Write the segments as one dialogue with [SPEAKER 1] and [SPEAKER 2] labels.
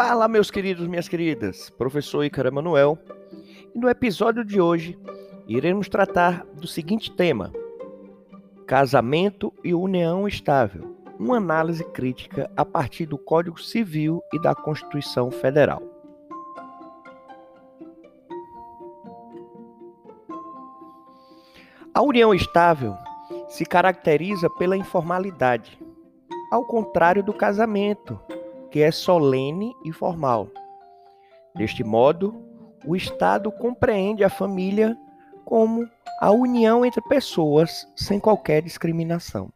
[SPEAKER 1] Fala, meus queridos, minhas queridas, professor Icaro Manuel. E no episódio de hoje iremos tratar do seguinte tema: casamento e união estável. Uma análise crítica a partir do Código Civil e da Constituição Federal. A união estável se caracteriza pela informalidade, ao contrário do casamento, que é solene e formal. Deste modo, o Estado compreende a família como a união entre pessoas sem qualquer discriminação.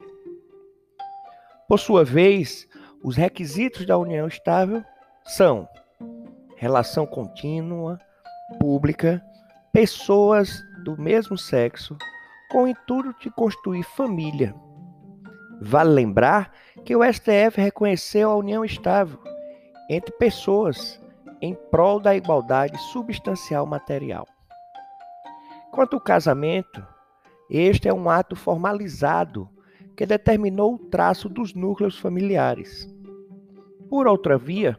[SPEAKER 1] Por sua vez, os requisitos da união estável são relação contínua, pública, pessoas do mesmo sexo, com o intuito de construir família. Vale lembrar que o STF reconheceu a união estável entre pessoas em prol da igualdade substancial material. Quanto ao casamento, este é um ato formalizado que determinou o traço dos núcleos familiares. Por outra via,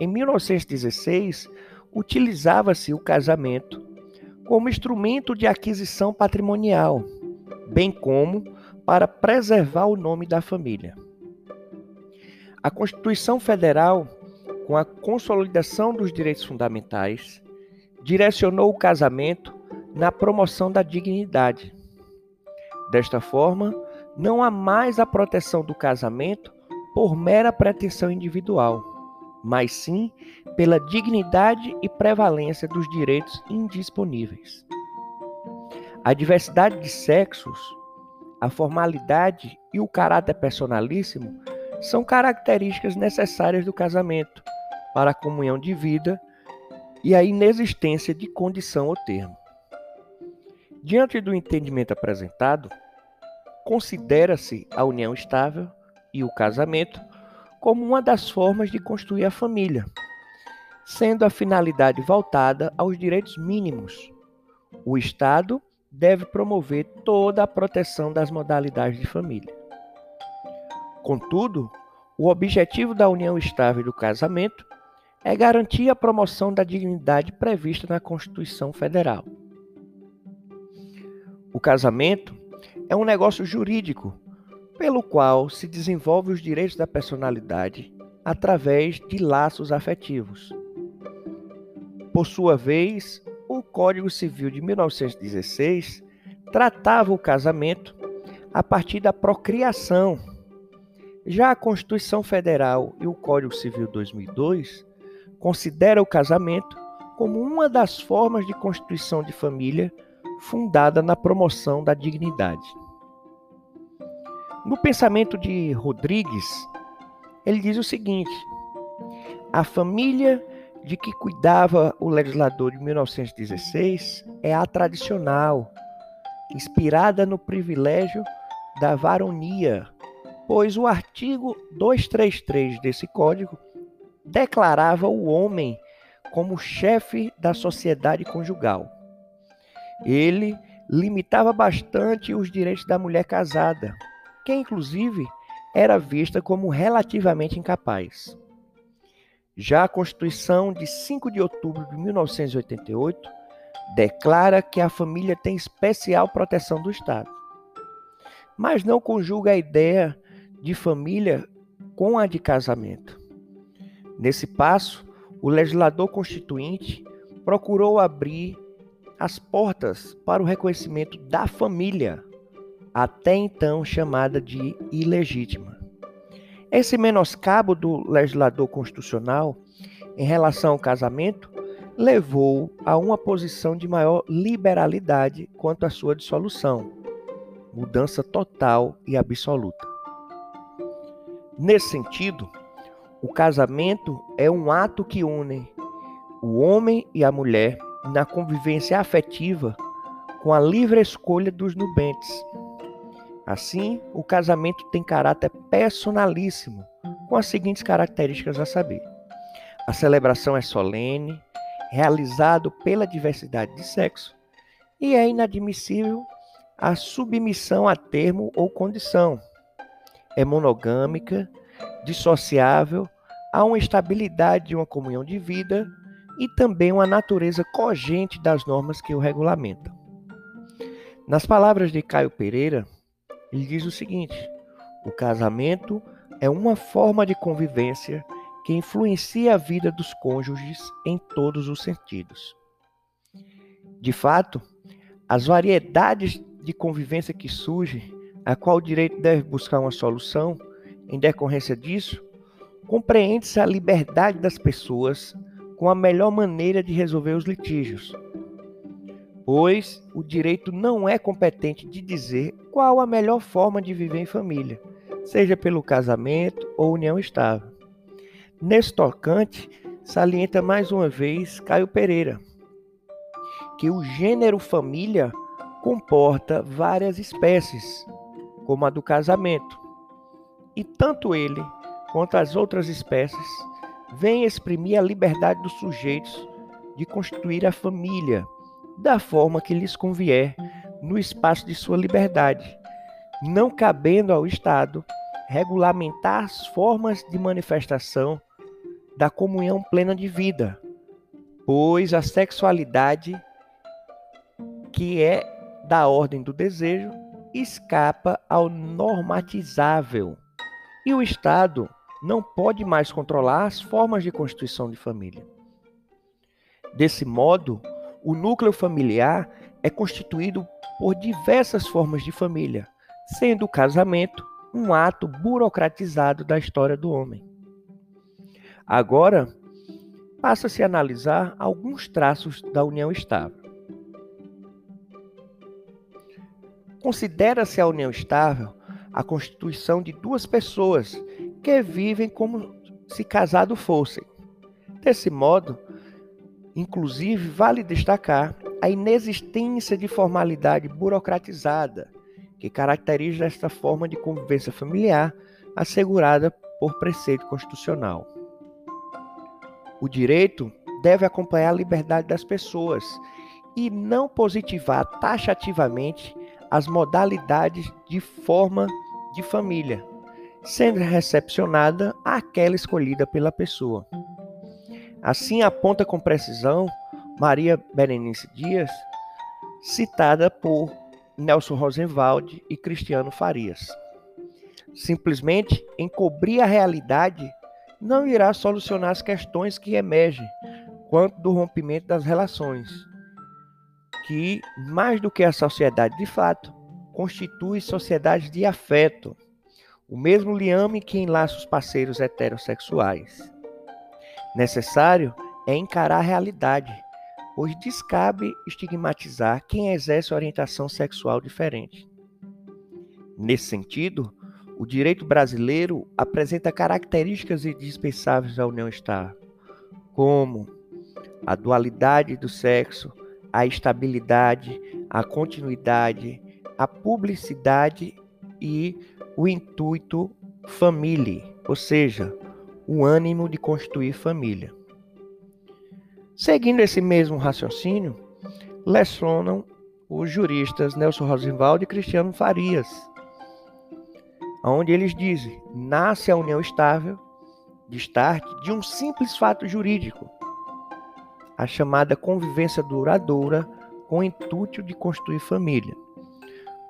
[SPEAKER 1] em 1916, utilizava-se o casamento como instrumento de aquisição patrimonial, bem como para preservar o nome da família. A Constituição Federal, com a consolidação dos direitos fundamentais, direcionou o casamento na promoção da dignidade. Desta forma, não há mais a proteção do casamento por mera pretensão individual, mas sim pela dignidade e prevalência dos direitos indisponíveis. A diversidade de sexos a formalidade e o caráter personalíssimo são características necessárias do casamento para a comunhão de vida e a inexistência de condição ou termo. Diante do entendimento apresentado, considera-se a união estável e o casamento como uma das formas de construir a família, sendo a finalidade voltada aos direitos mínimos. O Estado deve promover toda a proteção das modalidades de família. Contudo, o objetivo da união estável e do casamento é garantir a promoção da dignidade prevista na Constituição Federal. O casamento é um negócio jurídico pelo qual se desenvolve os direitos da personalidade através de laços afetivos. Por sua vez, o Código Civil de 1916 tratava o casamento a partir da procriação. Já a Constituição Federal e o Código Civil 2002 considera o casamento como uma das formas de constituição de família fundada na promoção da dignidade. No pensamento de Rodrigues, ele diz o seguinte: a família de que cuidava o legislador de 1916 é a tradicional, inspirada no privilégio da varonia, pois o artigo 233 desse código declarava o homem como chefe da sociedade conjugal. Ele limitava bastante os direitos da mulher casada, que inclusive era vista como relativamente incapaz. Já a Constituição de 5 de outubro de 1988 declara que a família tem especial proteção do Estado, mas não conjuga a ideia de família com a de casamento. Nesse passo, o legislador constituinte procurou abrir as portas para o reconhecimento da família, até então chamada de ilegítima. Esse menoscabo do legislador constitucional em relação ao casamento levou a uma posição de maior liberalidade quanto à sua dissolução, mudança total e absoluta. Nesse sentido, o casamento é um ato que une o homem e a mulher na convivência afetiva com a livre escolha dos nubentes Assim, o casamento tem caráter personalíssimo, com as seguintes características a saber: a celebração é solene, realizado pela diversidade de sexo, e é inadmissível a submissão a termo ou condição. É monogâmica, dissociável, há uma estabilidade de uma comunhão de vida e também uma natureza cogente das normas que o regulamentam. Nas palavras de Caio Pereira, ele diz o seguinte: o casamento é uma forma de convivência que influencia a vida dos cônjuges em todos os sentidos. De fato, as variedades de convivência que surgem, a qual o direito deve buscar uma solução, em decorrência disso, compreende-se a liberdade das pessoas com a melhor maneira de resolver os litígios, pois o direito não é competente de dizer qual a melhor forma de viver em família, seja pelo casamento ou união estável. Nesse tocante, salienta mais uma vez Caio Pereira, que o gênero família comporta várias espécies, como a do casamento, e tanto ele quanto as outras espécies vêm exprimir a liberdade dos sujeitos de constituir a família da forma que lhes convier no espaço de sua liberdade, não cabendo ao Estado regulamentar as formas de manifestação da comunhão plena de vida, pois a sexualidade, que é da ordem do desejo, escapa ao normatizável. E o Estado não pode mais controlar as formas de constituição de família. Desse modo, o núcleo familiar é constituído por diversas formas de família, sendo o casamento um ato burocratizado da história do homem. Agora, passa-se a analisar alguns traços da união estável. Considera-se a união estável a constituição de duas pessoas que vivem como se casado fossem. Desse modo, inclusive, vale destacar a inexistência de formalidade burocratizada que caracteriza esta forma de convivência familiar assegurada por preceito constitucional. O direito deve acompanhar a liberdade das pessoas e não positivar taxativamente as modalidades de forma de família, sendo recepcionada aquela escolhida pela pessoa. Assim aponta com precisão Maria Berenice Dias, citada por Nelson Rosenwald e Cristiano Farias. Simplesmente encobrir a realidade não irá solucionar as questões que emergem quanto do rompimento das relações, que, mais do que a sociedade de fato, constitui sociedade de afeto, o mesmo liame que enlaça os parceiros heterossexuais. Necessário é encarar a realidade, pois descabe estigmatizar quem exerce orientação sexual diferente. Nesse sentido, o direito brasileiro apresenta características indispensáveis à união estável, como a dualidade do sexo, a estabilidade, a continuidade, a publicidade e o intuito família, ou seja, o ânimo de constituir família. Seguindo esse mesmo raciocínio, lecionam os juristas Nelson Rosenwald e Cristiano Farias, onde eles dizem: nasce a união estável de start de um simples fato jurídico, a chamada convivência duradoura com o intuito de construir família,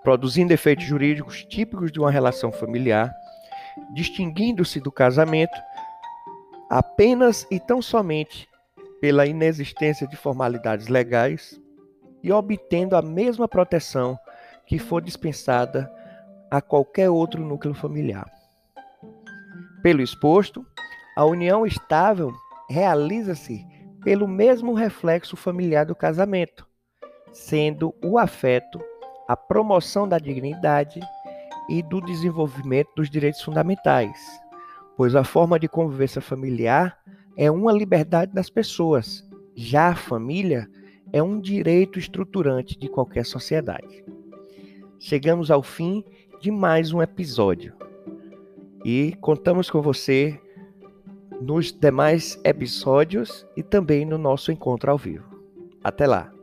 [SPEAKER 1] produzindo efeitos jurídicos típicos de uma relação familiar, distinguindo-se do casamento apenas e tão somente pela inexistência de formalidades legais e obtendo a mesma proteção que for dispensada a qualquer outro núcleo familiar. Pelo exposto, a união estável realiza-se pelo mesmo reflexo familiar do casamento, sendo o afeto a promoção da dignidade e do desenvolvimento dos direitos fundamentais, pois a forma de convivência familiar é uma liberdade das pessoas. Já a família é um direito estruturante de qualquer sociedade. Chegamos ao fim de mais um episódio e contamos com você nos demais episódios e também no nosso encontro ao vivo. Até lá!